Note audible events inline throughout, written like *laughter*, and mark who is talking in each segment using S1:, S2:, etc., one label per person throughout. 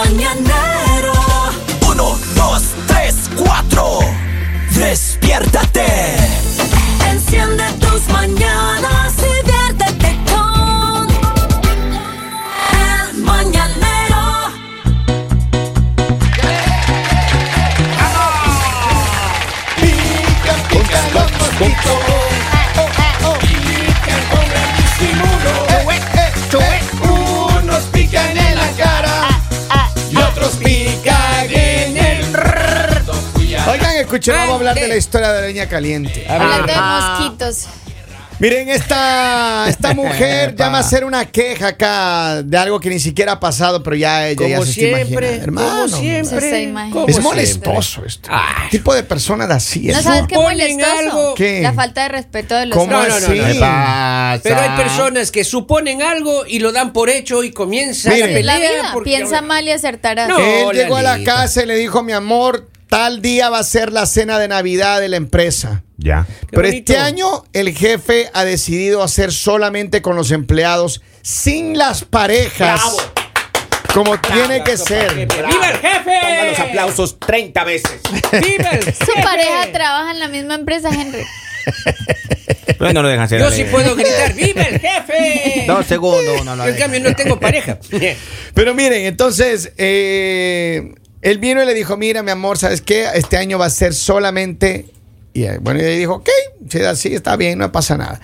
S1: mañanero.
S2: Escuchen, vamos a hablar de la historia de la leña caliente.
S3: Hablando de mosquitos.
S2: Miren, esta, esta *laughs* mujer llama a hacer una queja acá de algo que ni siquiera ha pasado, pero ya ella ya
S4: Como
S2: se está
S4: siempre,
S2: imaginando. Hermano,
S4: como
S3: Se está
S4: siempre. como
S2: Es
S4: siempre.
S2: molestoso esto.
S4: Ay.
S2: ¿Qué tipo de persona de así
S3: ¿No
S2: es?
S3: sabes qué
S4: Suponen
S3: molestoso?
S4: algo.
S2: ¿Qué?
S3: La falta de respeto de los
S2: ¿Cómo
S4: No, no,
S2: así?
S4: no, no.
S2: ¿Qué pasa?
S4: Pero hay personas que suponen algo y lo dan por hecho y comienzan
S2: Mire.
S4: a
S3: Es la
S4: pelear.
S3: vida.
S4: porque-
S3: Piensa mal y acertarás.
S4: No.
S2: Él llegó a la casa y le dijo, mi amor, tal día va a ser la cena de Navidad de la empresa.
S5: Ya.
S2: Pero este año el jefe ha decidido hacer solamente con los empleados, sin las parejas.
S4: Bravo.
S2: Como tiene que ser.
S4: para el jefe. ¡Viva el jefe!
S5: Ponga los aplausos 30 veces.
S4: ¡Viva el *laughs*
S3: Su
S4: jefe!
S3: pareja trabaja en la misma empresa, Henry.
S5: Pero no lo dejan hacer.
S4: Yo sí puedo gritar, ¡Viva el jefe! *laughs*
S5: Dos segundos. No lo
S4: en cambio, no tengo pareja. *laughs*
S2: Pero miren, entonces, eh, él vino y le dijo, mira, mi amor, ¿sabes qué? Este año va a ser solamente... Y eh, bueno, y ella dijo, ok, si es así, está bien, no pasa nada.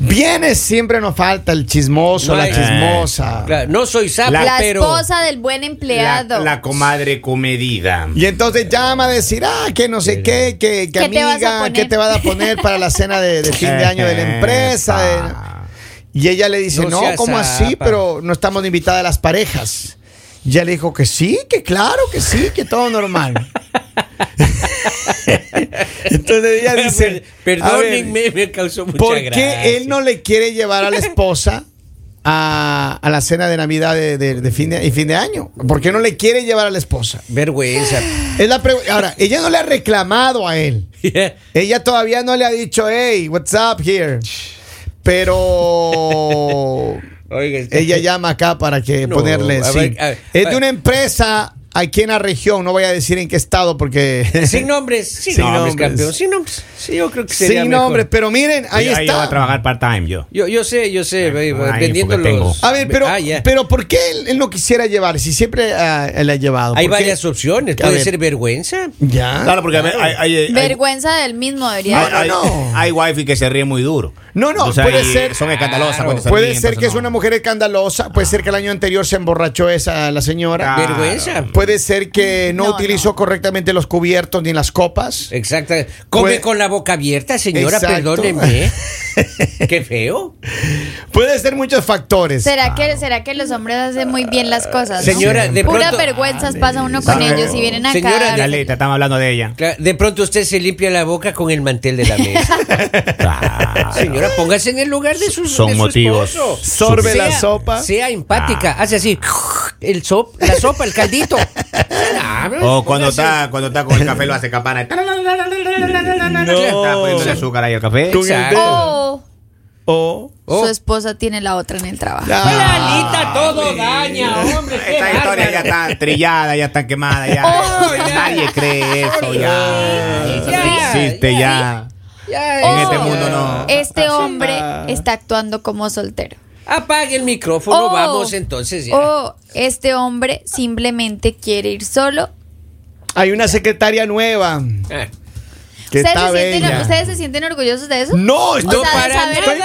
S2: Viene, siempre nos falta el chismoso,
S4: No
S2: la chismosa.
S4: Claro, no soy sapo,
S3: La
S4: pero.
S3: esposa del buen
S5: La,
S3: empleado.
S5: la comadre comedida.
S2: Y entonces llama a decir, ah, que no sé qué, que, que
S3: ¿Qué te vas a
S2: amiga,
S3: poner?
S2: ¿qué te vas a poner para la cena de, de fin de año de la empresa? *laughs* Y ella le dice,
S4: No
S2: no, ¿cómo así?
S4: zapa".
S2: Pero no estamos invitadas a las parejas. Y ella le dijo que sí, que claro, que sí, que todo normal. *laughs* Entonces ella dice, ver,
S4: Perdónenme, me causó mucha
S2: ¿por
S4: gracia.
S2: qué él no le quiere llevar a la esposa a, a la cena de Navidad de, de- de fin de, y fin de año? ¿Por qué no le quiere llevar a la esposa?
S4: Vergüenza.
S2: Es la Ahora, ella no le ha reclamado a él. *laughs* Ella todavía no le ha dicho, hey, what's up here? Pero
S4: Oiga,
S2: ella llama acá para que
S4: No,
S2: ponerle.
S4: a
S2: sí.
S4: ver, a ver,
S2: es de una empresa aquí en la región, no voy a decir en qué estado porque. *laughs*
S4: Sin nombres, *laughs* sin,
S2: Sin
S4: nombres,
S2: nombres.
S4: campeón. Sin nombres. Sí, yo creo que sería
S2: Sin
S4: mejor.
S2: nombre, pero miren, ahí
S5: Ahí, ahí voy a
S2: está.
S5: trabajar part-time yo.
S4: Yo, yo sé, yo sé,
S5: tengo.
S4: los.
S2: A ver, pero,
S4: Ah,
S2: pero ¿por qué él, él no quisiera llevar? Si siempre ah, él ha llevado.
S4: Hay varias opciones. Puede
S2: ver.
S4: ser vergüenza.
S2: Ya.
S5: Claro, porque hay, hay, hay-
S3: Vergüenza del mismo debería.
S2: No, no, no.
S5: hay wifi que se ríe muy duro.
S2: No, no,
S5: Entonces,
S2: puede ser-
S5: Son escandalosas.
S4: Claro.
S5: cuando se
S2: Puede ser que es una mujer escandalosa, puede ser que el año anterior se emborrachó esa la señora.
S5: Claro.
S4: Vergüenza.
S2: Puede ser que no,
S3: No,
S2: utilizó
S3: no.
S2: correctamente los cubiertos ni las copas.
S4: Exacto. Come
S2: Puede-
S4: con la boca abierta, señora,
S2: Exacto.
S4: perdónenme. *laughs* Qué feo.
S2: Puede ser muchos factores.
S3: ¿Será que, ¿Será que los hombres hacen muy bien las cosas? no?
S4: Señora, de
S3: Puras
S4: pronto-
S3: vergüenzas pasa uno con ellos y vienen acá.
S4: señora,
S3: a-
S5: Lalita, estamos hablando de ella.
S4: De pronto usted se limpia la boca con el mantel de la *laughs* mesa.
S5: Claro.
S4: Señora, póngase en el lugar de su,
S5: Son
S4: de su
S5: motivos.
S4: esposo.
S2: Sorbe la sopa.
S4: Sea empática. Hace así. El sop, la sopa, el caldito. Ah,
S5: O cuando
S4: póngase-
S5: está, cuando está con el café lo hace campana. Está poniendo azúcar ahí al café.
S2: Con el
S4: Exacto.
S2: dedo.
S3: O
S2: O-
S4: Oh.
S3: su esposa tiene la otra en el trabajo.
S2: Ah,
S4: Lalita, todo daña, hombre.
S5: Esta historia ya está trillada, ya está quemada, ya.
S4: Oh, ya.
S5: Nadie cree eso, ya. Eso
S4: Ya,
S5: no existe,
S4: ya.
S5: En
S4: eh,
S5: este mundo no.
S3: Este hombre está actuando como soltero.
S4: Apague el micrófono,
S3: O-
S4: vamos entonces ya.
S3: O este hombre simplemente quiere ir solo.
S2: Hay una secretaria nueva
S4: Ah.
S2: Que
S3: ¿Ustedes
S2: está
S3: se, sienten. ¿Ustedes se sienten orgullosos de eso?
S2: No, estoy,
S4: No,
S3: sea,
S4: para
S3: de saber,
S2: estoy
S3: de-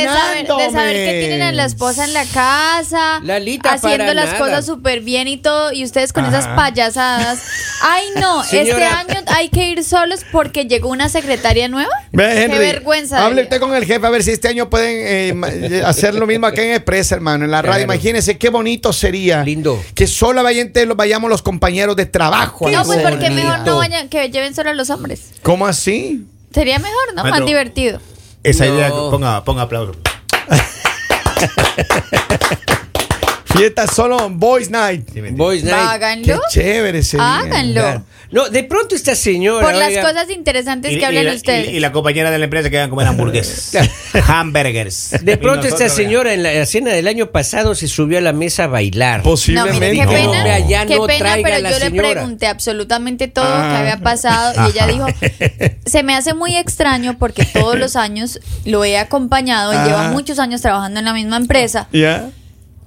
S3: de, saber, de saber que tienen a la esposa en la casa,
S4: Lalita,
S3: haciendo las
S4: nada.
S3: cosas súper bien y todo, y ustedes con esas payasadas. Ay, no, *laughs* este año hay que ir solos porque llegó una secretaria nueva.
S2: Ve, Henry,
S3: Qué vergüenza.
S2: Hable usted con el jefe a ver si este año pueden eh, hacer lo mismo acá en Expresa, hermano, en la radio.
S4: Claro.
S2: Imagínense qué bonito sería.
S4: Lindo.
S2: Que solo vayamos los compañeros de trabajo. a
S3: No, pues porque mejor no vayan, que lleven solo a los hombres.
S2: ¿Cómo así?
S3: Sería mejor, ¿no? Más
S5: Maestro.
S3: divertido.
S5: Esa
S4: No.
S5: idea, ponga, ponga aplauso. *laughs*
S2: Fiesta solo Boys Night.
S5: Boys
S2: Qué
S3: Háganlo.
S2: chévere sería.
S3: Háganlo.
S4: Claro. No, de pronto esta señora.
S3: Por las
S4: oiga,
S3: cosas interesantes que hablan
S5: la,
S3: ustedes.
S5: y- y la compañera de la empresa que van a comer hamburguesas. *laughs* Hamburgers.
S4: De
S5: Y
S4: pronto esta señora en la cena del año pasado se subió a la mesa a bailar.
S3: No,
S2: Posiblemente.
S3: mire, qué
S4: No.
S3: pena,
S4: Vea, ya
S3: qué
S4: no
S3: pena,
S4: traiga
S3: pero yo le
S4: señora.
S3: pregunté absolutamente todo
S2: Ah.
S3: que había pasado y ella dijo, se me hace muy extraño porque todos los años lo he acompañado y
S2: Ah.
S3: lleva muchos años trabajando en la misma empresa
S2: ¿Ya?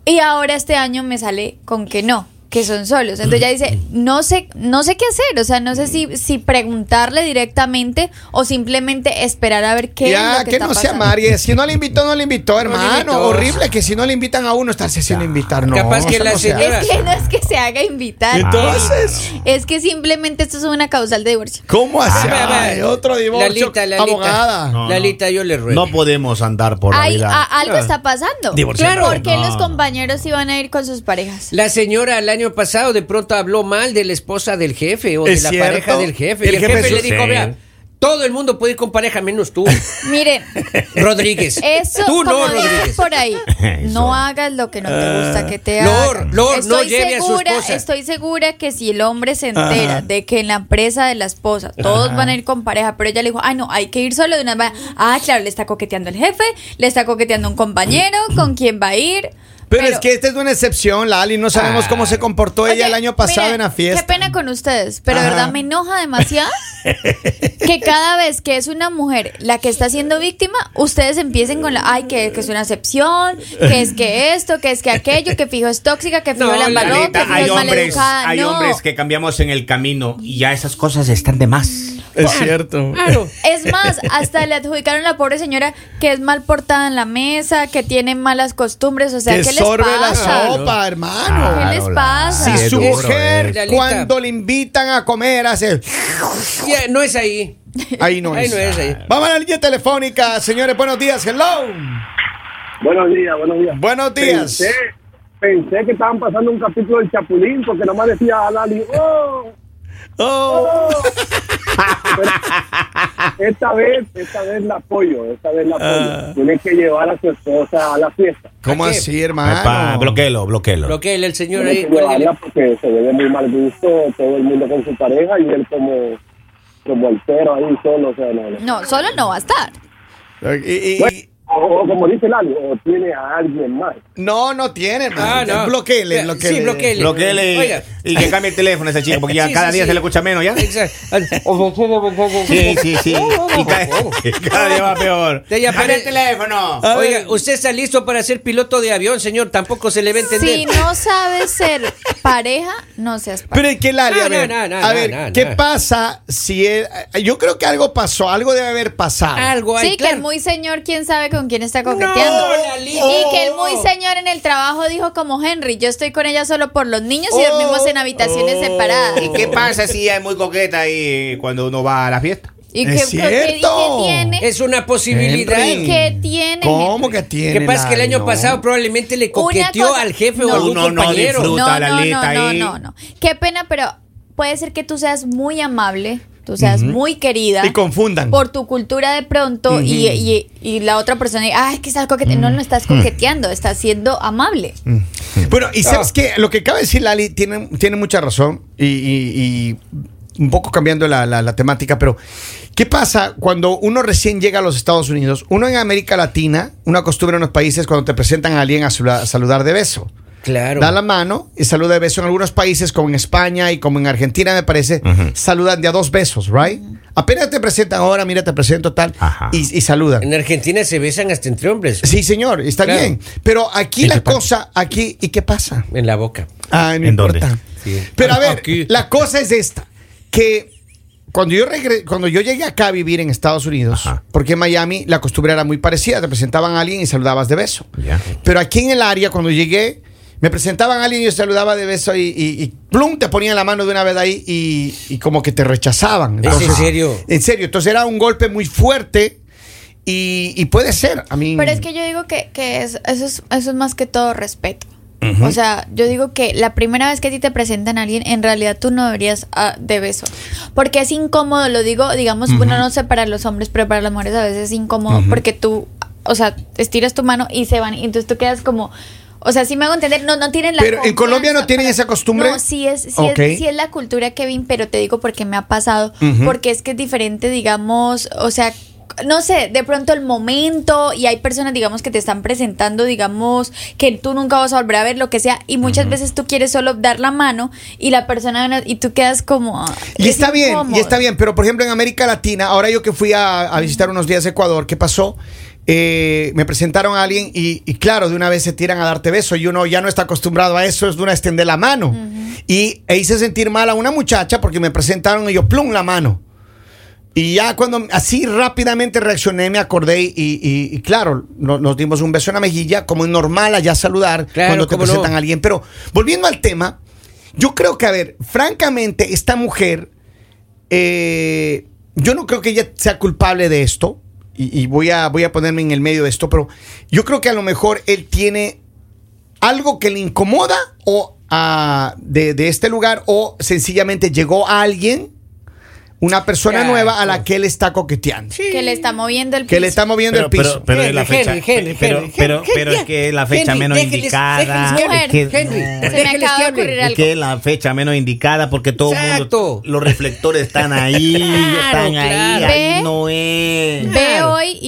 S3: Y ahora este año me sale con que no que son solos. Entonces ella dice, no sé, no sé qué hacer, o sea, no sé si, si preguntarle directamente o simplemente esperar a ver qué es
S2: ya,
S3: lo que,
S2: que
S3: está
S2: no sea. María. Si no le invitó, no le invitó,
S4: le
S2: hermano.
S4: invitó.
S2: Horrible que si no le invitan a uno, estarse sin invitar. No,
S4: Capaz que la
S2: no
S4: señora-
S3: Es que no es que se haga invitar.
S2: Entonces,
S3: Es que simplemente esto es una causal de divorcio.
S2: ¿cómo hace?
S4: Ah.
S2: Ay, otro divorcio.
S4: Lalita, Lalita.
S2: Abogada.
S5: No, no.
S4: Lalita, yo le ruego.
S5: No podemos andar por la
S3: Hay,
S5: vida.
S3: a- algo
S4: Ah.
S3: está pasando.
S5: Divorciando.
S3: Claro. ¿Por qué
S5: No,
S3: los
S5: no.
S3: compañeros iban a ir con sus parejas?
S4: La señora el año pasado de pronto habló mal de la esposa del jefe o
S2: ¿Es
S4: de la
S2: cierto?
S4: pareja del jefe.
S2: El
S4: y el
S2: jefe
S4: jefe, le dijo, vea, todo el mundo puede ir con pareja menos tú, *laughs*
S3: Miren,
S4: Rodríguez.
S3: eso,
S4: tú no, Rodríguez.
S3: por ahí, *laughs* no hagas lo que no te gusta que te
S4: Lord,
S3: hagan.
S4: Lord, no
S3: estoy
S4: lleve a su
S3: segura,
S4: esposa.
S3: estoy segura que si el hombre se entera
S2: Ajá.
S3: de que en la empresa de la esposa todos van a ir con pareja, pero ella le dijo, ay no, hay que ir solo de una vez. Ah, claro, le está coqueteando el jefe, le está coqueteando un compañero, *clears throat* con quién va a ir.
S2: Pero, es que esta es una excepción, Lali. No sabemos cómo se comportó ella
S3: Oye,
S2: el año pasado en la fiesta.
S3: Qué pena con ustedes, pero de
S2: Ajá.
S3: verdad me enoja demasiado *laughs* que cada vez que es una mujer la que está siendo víctima, ustedes empiecen con la, ay, que, que es una excepción, que es que esto, que es que aquello, que fijo es tóxica, que fijo
S4: No,
S3: la embarró, que fijo
S5: hay
S3: es
S5: hombres,
S3: maleducada.
S5: hay
S3: no.
S5: hombres que cambiamos en el camino y ya esas cosas están de más.
S2: Es cierto.
S4: Claro.
S3: Es *laughs* más, hasta le adjudicaron a la pobre señora que es mal portada en la mesa, que tiene malas costumbres, o sea,
S2: que
S3: ¿qué les
S2: sorbe la
S3: pasa?
S2: sopa, hermano.
S3: ¿Qué les pasa?
S2: Si
S5: es
S2: su
S5: duro,
S2: mujer.
S4: Lalita.
S2: cuando le invitan a comer, hace.
S4: Ya, no es ahí.
S2: Ahí no
S4: Ahí
S2: es.
S4: no es ahí.
S2: Vamos a la línea telefónica, señores. Buenos días. Hello.
S6: Buenos días, buenos días.
S2: Buenos días.
S6: Pensé, pensé que estaban pasando un capítulo del Chapulín porque nomás decía a Lali, oh,
S2: Oh.
S6: esta vez, esta vez la apoyo, esta vez la apoyo.
S2: Ah.
S6: Tiene que llevar a su esposa a la fiesta.
S2: ¿Cómo así,
S5: Epa,
S2: hermano?
S5: bloqueelo, bloqueelo.
S4: Bloqueele el señor ahí.
S6: que llevarla porque se ve de muy mal gusto todo el mundo con su pareja y él como, como el cero ahí solo, o sea, no, no.
S3: No, solo no va a estar.
S2: Y- y- y-
S6: Bueno, o, o como dice Lali, o tiene a alguien más.
S2: no, no tiene.
S4: Ah, no.
S2: Bloqueele,
S4: Ya,
S2: bloqueele.
S4: sí, bloqueele.
S5: Bloqueele y-
S4: Oiga.
S5: y que cambie el teléfono a esa chica porque ya *laughs*
S4: Sí,
S5: cada
S4: sí,
S5: día
S4: sí.
S5: se le escucha menos ya.
S4: Exacto. *laughs*
S5: Sí, sí, sí. Y cada, *laughs* cada día va peor. Cambia el teléfono.
S4: Oiga, usted está listo para ser piloto de avión, señor. Tampoco se le va a entender.
S3: Si no sabes ser pareja, no seas pareja.
S2: Pero es que Lali,
S4: No,
S2: a ver,
S4: no, no, no,
S2: a ver,
S4: no,
S2: ¿qué
S4: no.
S2: pasa si él, yo creo que algo pasó, algo debe haber pasado.
S4: Algo hay,
S3: Sí, que el muy señor, quién sabe con quién está coqueteando.
S4: No,
S3: y que el muy señor en el trabajo dijo como Henry, yo estoy con ella solo por los niños y
S2: Oh.
S3: dormimos en habitaciones
S2: Oh.
S3: separadas.
S5: ¿Y qué pasa si ella es muy coqueta ahí cuando uno va a la fiesta?
S3: ¿Y
S2: Es
S3: qué, qué- qué-
S2: cierto.
S3: qué tiene?
S4: Es una posibilidad.
S2: Henry.
S3: ¿Qué tiene?
S2: ¿Cómo que tiene?
S4: Que pasa que el año
S2: No.
S4: pasado probablemente le coqueteó
S3: cosa-
S4: al jefe o
S3: no.
S4: a algún compañero.
S3: No, no, no, no, no, no. Qué pena, pero puede ser que tú seas muy amable, tú seas muy querida.
S2: Y confundan.
S3: Por tu cultura de pronto y, y- y la otra persona, ay, que estás coqueteando. No, no estás coqueteando, estás siendo amable.
S2: Bueno, y sabes
S4: Ah.
S2: que lo que acaba de decir Lali tiene, tiene mucha razón y, y- y un poco cambiando la, la- la temática, pero ¿qué pasa cuando uno recién llega a los Estados Unidos? Uno en América Latina, una costumbre en los países cuando te presentan a alguien a saludar de beso.
S4: Claro.
S2: Da la mano y saluda de beso en algunos países, como en España y como en Argentina, me parece, saludan de a dos besos, ¿right? Apenas te presentan ahora, mira, te presento tal, y, y saludan.
S4: En Argentina se besan hasta entre hombres.
S2: Sí, señor, está
S4: Claro.
S2: bien. Pero aquí
S5: ¿Y
S2: la cosa, aquí, ¿y qué pasa?
S4: En la boca.
S2: Ah, no
S5: ¿En dónde?
S2: importa.
S4: Sí.
S2: Pero a ver,
S4: Aquí.
S2: la cosa es esta, que cuando yo regre- cuando yo llegué acá a vivir en Estados Unidos,
S5: Ajá.
S2: porque en Miami la costumbre era muy parecida, te presentaban a alguien y saludabas de beso. Pero aquí en el área, cuando llegué, me presentaban a alguien y yo saludaba de beso y, y, y plum, te ponían la mano de una vez ahí y, y como que te rechazaban.
S4: ¿Es en serio?
S2: En serio, entonces era un golpe muy fuerte y, y puede ser. A mí,
S3: Pero es que yo digo que, que es- eso, es, eso es más que todo respeto. O sea, yo digo que la primera vez que a ti te presentan a alguien, en realidad tú no deberías ah, de beso. Porque es incómodo, lo digo, digamos, bueno, no sé para los hombres, pero para las mujeres a veces es incómodo porque tú, o sea, estiras tu mano y se van. Y entonces tú quedas como, O sea, sí me hago entender, no, no tienen la
S2: Pero en Colombia no tienen
S3: para-
S2: esa costumbre.
S3: No, sí es, sí, es, sí es la cultura, Kevin, pero te digo porque me ha pasado, porque es que es diferente, digamos, o sea, no sé, de pronto el momento y hay personas, digamos, que te están presentando, digamos, que tú nunca vas a volver a ver, lo que sea, y muchas veces tú quieres solo dar la mano y la persona, y tú quedas como... ah,
S2: Y
S3: es
S2: está bien, y está bien, pero por ejemplo en América Latina, ahora yo que fui a, a visitar unos días Ecuador, ¿qué pasó? Eh, me presentaron a alguien y, y claro, de una vez se tiran a darte beso y uno ya no está acostumbrado a eso, es de una extender la mano. Y e hice sentir mal a una muchacha porque me presentaron y yo plum la mano. Y ya cuando así rápidamente reaccioné, me acordé y, y- y claro, no- nos, dimos un beso en la mejilla, como es normal allá saludar
S4: Claro,
S2: cuando te
S4: no.
S2: presentan a alguien. Pero volviendo al tema, yo creo que, a ver, francamente, esta mujer, eh, yo no creo que ella sea culpable de esto, y, y voy, a, voy a ponerme en el medio de esto, pero yo creo que a lo mejor él tiene algo que le incomoda o ah, de, de este lugar, o sencillamente llegó a alguien, una persona
S4: Claro.
S2: nueva a la que él está coqueteando.
S3: Que le está moviendo el
S2: Que le
S3: piso.
S2: está moviendo
S5: Pero,
S2: el piso.
S5: pero, pero es la
S4: Henry,
S5: fecha.
S4: Henry,
S5: pero,
S4: Henry,
S5: pero, es que es la fecha
S4: Henry,
S5: menos
S4: déjeles-
S5: indicada.
S4: déjeles
S5: es que,
S4: Henry,
S5: no,
S3: Se me acaba de
S5: es
S3: algo.
S5: que es la fecha menos indicada porque todo el
S4: Exacto.
S5: mundo, los reflectores están ahí,
S4: Claro,
S5: están ahí,
S4: claro.
S5: ahí no es.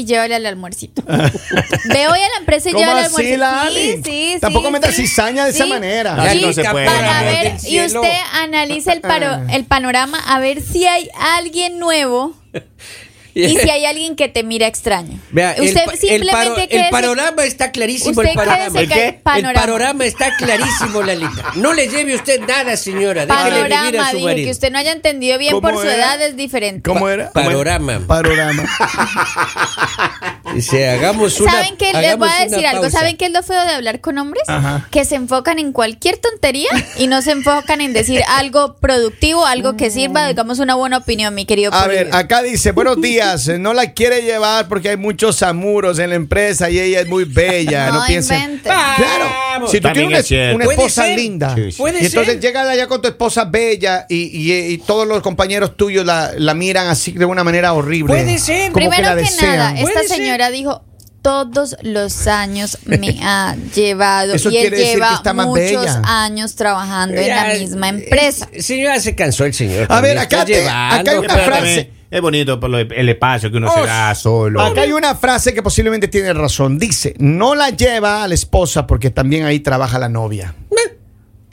S3: Y llévale al almuercito. *laughs* Ve hoy a la empresa y
S2: ¿Cómo
S3: llévale al
S2: así,
S3: almuercito.
S2: Lali?
S3: Sí, sí,
S2: Tampoco
S3: sí,
S2: metas
S3: sí.
S2: cizaña de esa manera.
S5: No se puede.
S3: Para ver, y usted analiza el, paro- el panorama a ver si hay alguien nuevo *laughs* *laughs* y si *laughs* hay alguien que te mira extraño.
S4: Vea, el,
S3: usted
S4: el,
S3: simplemente
S4: paro- el panorama está clarísimo.
S3: Usted
S4: el panorama.
S5: ¿El qué?
S3: panorama.
S4: El panorama está clarísimo, Lalita. No le lleve usted nada, señora. Déjele vivir a
S3: Panorama,
S4: su
S3: dije
S4: marido.
S3: que usted no haya entendido bien
S2: ¿Cómo
S3: por su
S2: era?
S3: edad es diferente.
S2: ¿Cómo era?
S4: Panorama.
S2: Panorama. *laughs*
S4: Dice, hagamos una
S3: ¿Saben qué? Les voy
S4: hagamos
S3: a
S4: una
S3: decir algo. ¿Saben qué es lo feo de hablar con hombres?
S2: Ajá.
S3: Que se enfocan en cualquier tontería y no se enfocan en decir algo productivo, algo que sirva, digamos, una buena opinión, mi querido
S2: A ver, acá dice, buenos días, *laughs* eh, no la quiere llevar porque hay muchos amuros en la empresa y ella es muy bella. *laughs* No,
S3: No
S2: piensen. Claro, si tú
S5: También
S2: tienes una, esposa
S4: ser.
S2: linda
S5: Sí, sí.
S4: Puede
S2: y entonces llegas allá con tu esposa bella y, y- y todos los compañeros tuyos la, la miran así de una manera horrible.
S4: Puede ser.
S2: Como
S3: Primero
S2: la
S3: que, nada, esta
S4: ser.
S3: señora dijo. Todos los años me *laughs* ha llevado
S2: Eso
S3: y él lleva
S2: está más
S3: muchos
S2: bella.
S3: años trabajando en la misma empresa.
S4: eh, Señora, se cansó el señor.
S2: A ver, acá te- hay una frase.
S5: Es bonito por lo- el espacio que uno se da solo.
S2: Acá hay una frase que posiblemente tiene razón. Dice, no la lleva a la esposa porque también ahí trabaja la novia.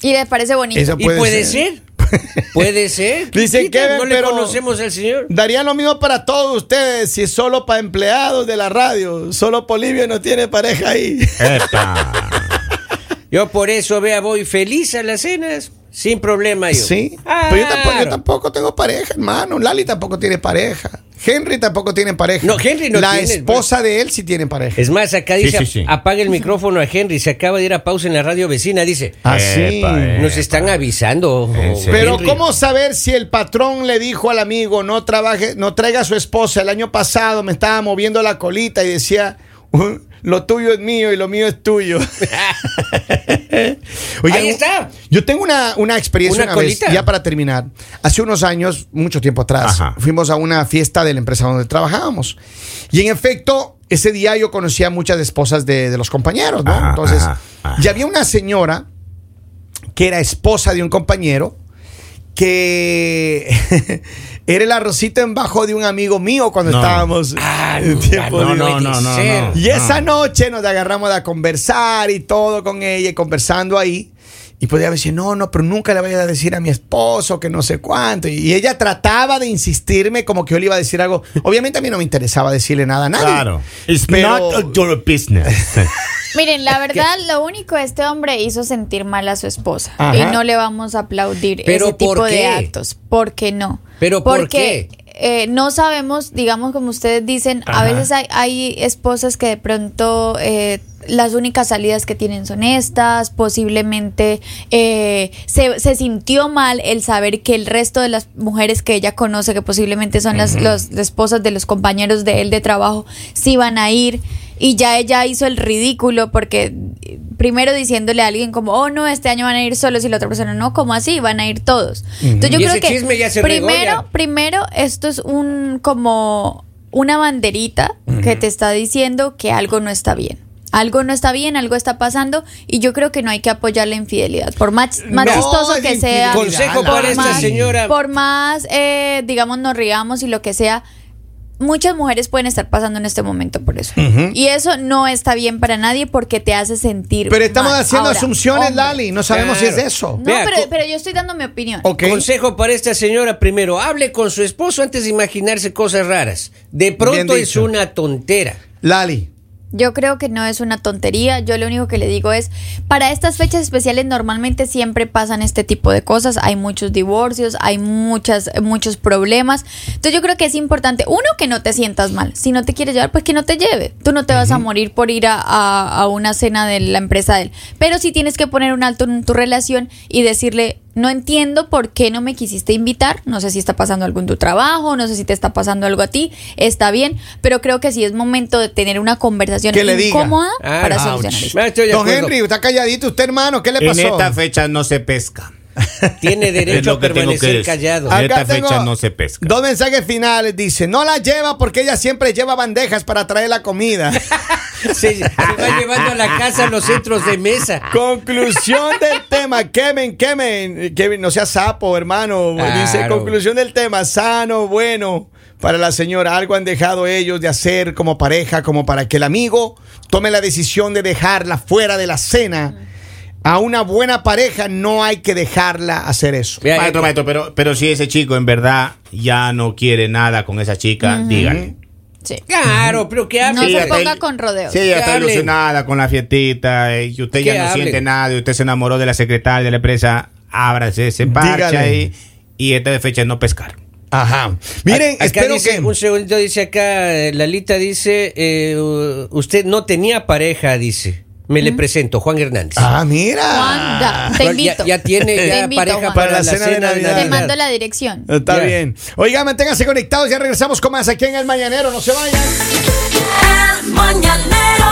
S3: Y les parece bonito.
S2: Eso
S4: ¿Y
S2: puede
S4: puede
S2: ser.
S4: ser? *laughs* Puede ser.
S2: Dice Kevin,
S4: no le
S2: pero-
S4: conocemos al señor.
S2: Daría lo mismo para todos ustedes si es solo para empleados de la radio. Solo Polivio no tiene pareja ahí.
S5: Epa. *laughs*
S4: Yo por eso, vea, voy feliz a las cenas, sin problema yo.
S2: Sí.
S4: Claro.
S2: Pero yo tampoco, yo tampoco tengo pareja, hermano. Lali tampoco tiene pareja. Henry tampoco tiene pareja.
S4: No, Henry no
S2: La
S4: tiene,
S2: esposa de él sí tiene pareja.
S4: Es más, acá dice,
S5: Sí, sí, sí.
S4: apaga el micrófono a Henry, se acaba de ir a pausa en la radio vecina, dice,
S2: Así.
S5: Eh.
S4: nos están avisando.
S2: Pero
S4: Henry.
S2: ¿cómo saber si el patrón le dijo al amigo no trabaje, no traiga a su esposa? El año pasado me estaba moviendo la colita y decía, "Uh, lo tuyo es mío y lo mío es tuyo. *laughs* *laughs*
S4: Ahí está.
S2: Yo tengo una, una experiencia
S4: ¿Una
S2: una vez, ya para terminar. Hace unos años, mucho tiempo atrás,
S5: Ajá.
S2: fuimos a una fiesta de la empresa donde trabajábamos. Y en efecto, ese día yo conocía a muchas esposas de, de los compañeros, ¿no?
S5: Ajá,
S2: Entonces,
S5: ajá, ajá.
S2: y había una señora que era esposa de un compañero que *laughs* era el arrocito en bajo de un amigo mío cuando
S5: No.
S2: estábamos
S4: Ah,
S2: en tiempo
S5: No,
S2: de-
S5: no, no, no,
S2: y esa noche nos agarramos a conversar y todo con ella, conversando ahí. Y podía decir, no, no, pero nunca le vaya a decir a mi esposo que no sé cuánto. Y ella trataba de insistirme como que yo le iba a decir algo. Obviamente a mí no me interesaba decirle nada a nadie.
S5: Claro. It's
S2: Pero-
S5: not your business. *laughs*
S3: Miren, la verdad, lo único este hombre hizo sentir mal a su esposa.
S2: Ajá.
S3: Y no le vamos a aplaudir
S4: ¿Pero
S3: ese tipo de
S4: qué?
S3: actos. ¿Por qué no?
S4: ¿Pero por
S3: Porque eh, no sabemos, digamos, como ustedes dicen, a veces hay, hay esposas que de pronto eh, las únicas salidas que tienen son estas, posiblemente eh, se, se sintió mal el saber que el resto de las mujeres que ella conoce, que posiblemente son las, las esposas de los compañeros de él de trabajo, sí van a ir. Y ya ella hizo el ridículo porque primero diciéndole a alguien como, oh no, este año van a ir solos y la otra persona, no, como así? Van a ir todos. Entonces yo creo que primero, primero esto es un como una banderita que te está diciendo que algo no está bien. Algo no está bien, algo está pasando y yo creo que no hay que apoyar la infidelidad. Por más, más
S2: No,
S3: chistoso que sea,
S4: Consejo
S2: Lali.
S4: para esta
S3: más-
S4: señora.
S3: por más, eh, digamos, nos riamos y lo que sea, muchas mujeres pueden estar pasando en este momento por eso. Y eso no está bien para nadie porque te hace sentir
S2: Pero estamos
S3: mal.
S2: haciendo
S3: Ahora,
S2: asunciones,
S3: hombre,
S2: Lali. No sabemos
S4: Claro.
S2: si es eso.
S3: No,
S4: Vea,
S3: pero, yo estoy dando mi opinión.
S4: Consejo para esta señora, primero, hable con su esposo antes de imaginarse cosas raras. De pronto es una tontera.
S2: Lali.
S3: Yo creo que no es una tontería. Yo lo único que le digo es, para estas fechas especiales normalmente siempre pasan este tipo de cosas. Hay muchos divorcios, hay muchas, muchos problemas. Entonces yo creo que es importante, uno, que no te sientas mal. Si no te quieres llevar, pues que no te lleve. Tú no te vas a morir por ir a, a- a una cena de la empresa de él. Pero sí tienes que poner un alto en tu relación y decirle, no entiendo por qué no me quisiste invitar. No sé si está pasando algo en tu trabajo, no sé si te está pasando algo a ti. Está bien, pero creo que sí es momento de tener una conversación
S2: Que le diga.
S3: incómoda
S4: Ah,
S3: para
S4: ouch.
S3: solucionar esto.
S2: Don. Henry, está calladito usted, hermano. ¿Qué le
S5: En
S2: pasó?
S5: esta fecha no se pesca. *laughs*
S4: Tiene derecho a permanecer callado.
S5: Ah, esta fecha no se pesca.
S2: Dos mensajes finales. Dice, no la lleva porque ella siempre lleva bandejas para traer la comida. *laughs*
S4: Se, se va llevando a la casa los centros de mesa.
S2: conclusión del tema. Kevin, Kevin. Kevin, no sea sapo, hermano. Dice, conclusión del tema. Sano, bueno. Para la señora, algo han dejado ellos de hacer como pareja, como para que el amigo tome la decisión de dejarla fuera de la cena. A una buena pareja no hay que dejarla hacer eso.
S4: Vea,
S5: Maestro, maestro, pero, pero si ese chico en verdad ya no quiere nada con esa chica, dígale.
S3: Sí.
S4: Claro, pero que hable.
S3: No
S5: Sí,
S3: se ponga con rodeos.
S5: Si ella está ilusionada con la fiestita eh, y usted ya no siente nada y usted se enamoró de la secretaria de la empresa, ábrase, se parcha
S2: Dígale.
S5: y, y esta de fecha es no pescar.
S2: Ajá. Miren,
S4: Acá
S2: espero
S4: dice,
S2: que.
S4: Un segundito dice acá, eh, Lalita dice, eh, usted no tenía pareja, dice. Me le presento, Juan Hernández.
S2: Ah, mira.
S3: Juanda, te
S4: Ya-
S3: invito.
S4: Ya, tiene
S3: Te
S4: ya
S3: invito,
S4: pareja
S3: Juan.
S4: para, la cena, de Navidad.
S3: Te mando la dirección.
S2: Está bien. Oiga, manténganse conectados. Ya regresamos con más aquí en el Mañanero. No se vayan.
S1: El mañanero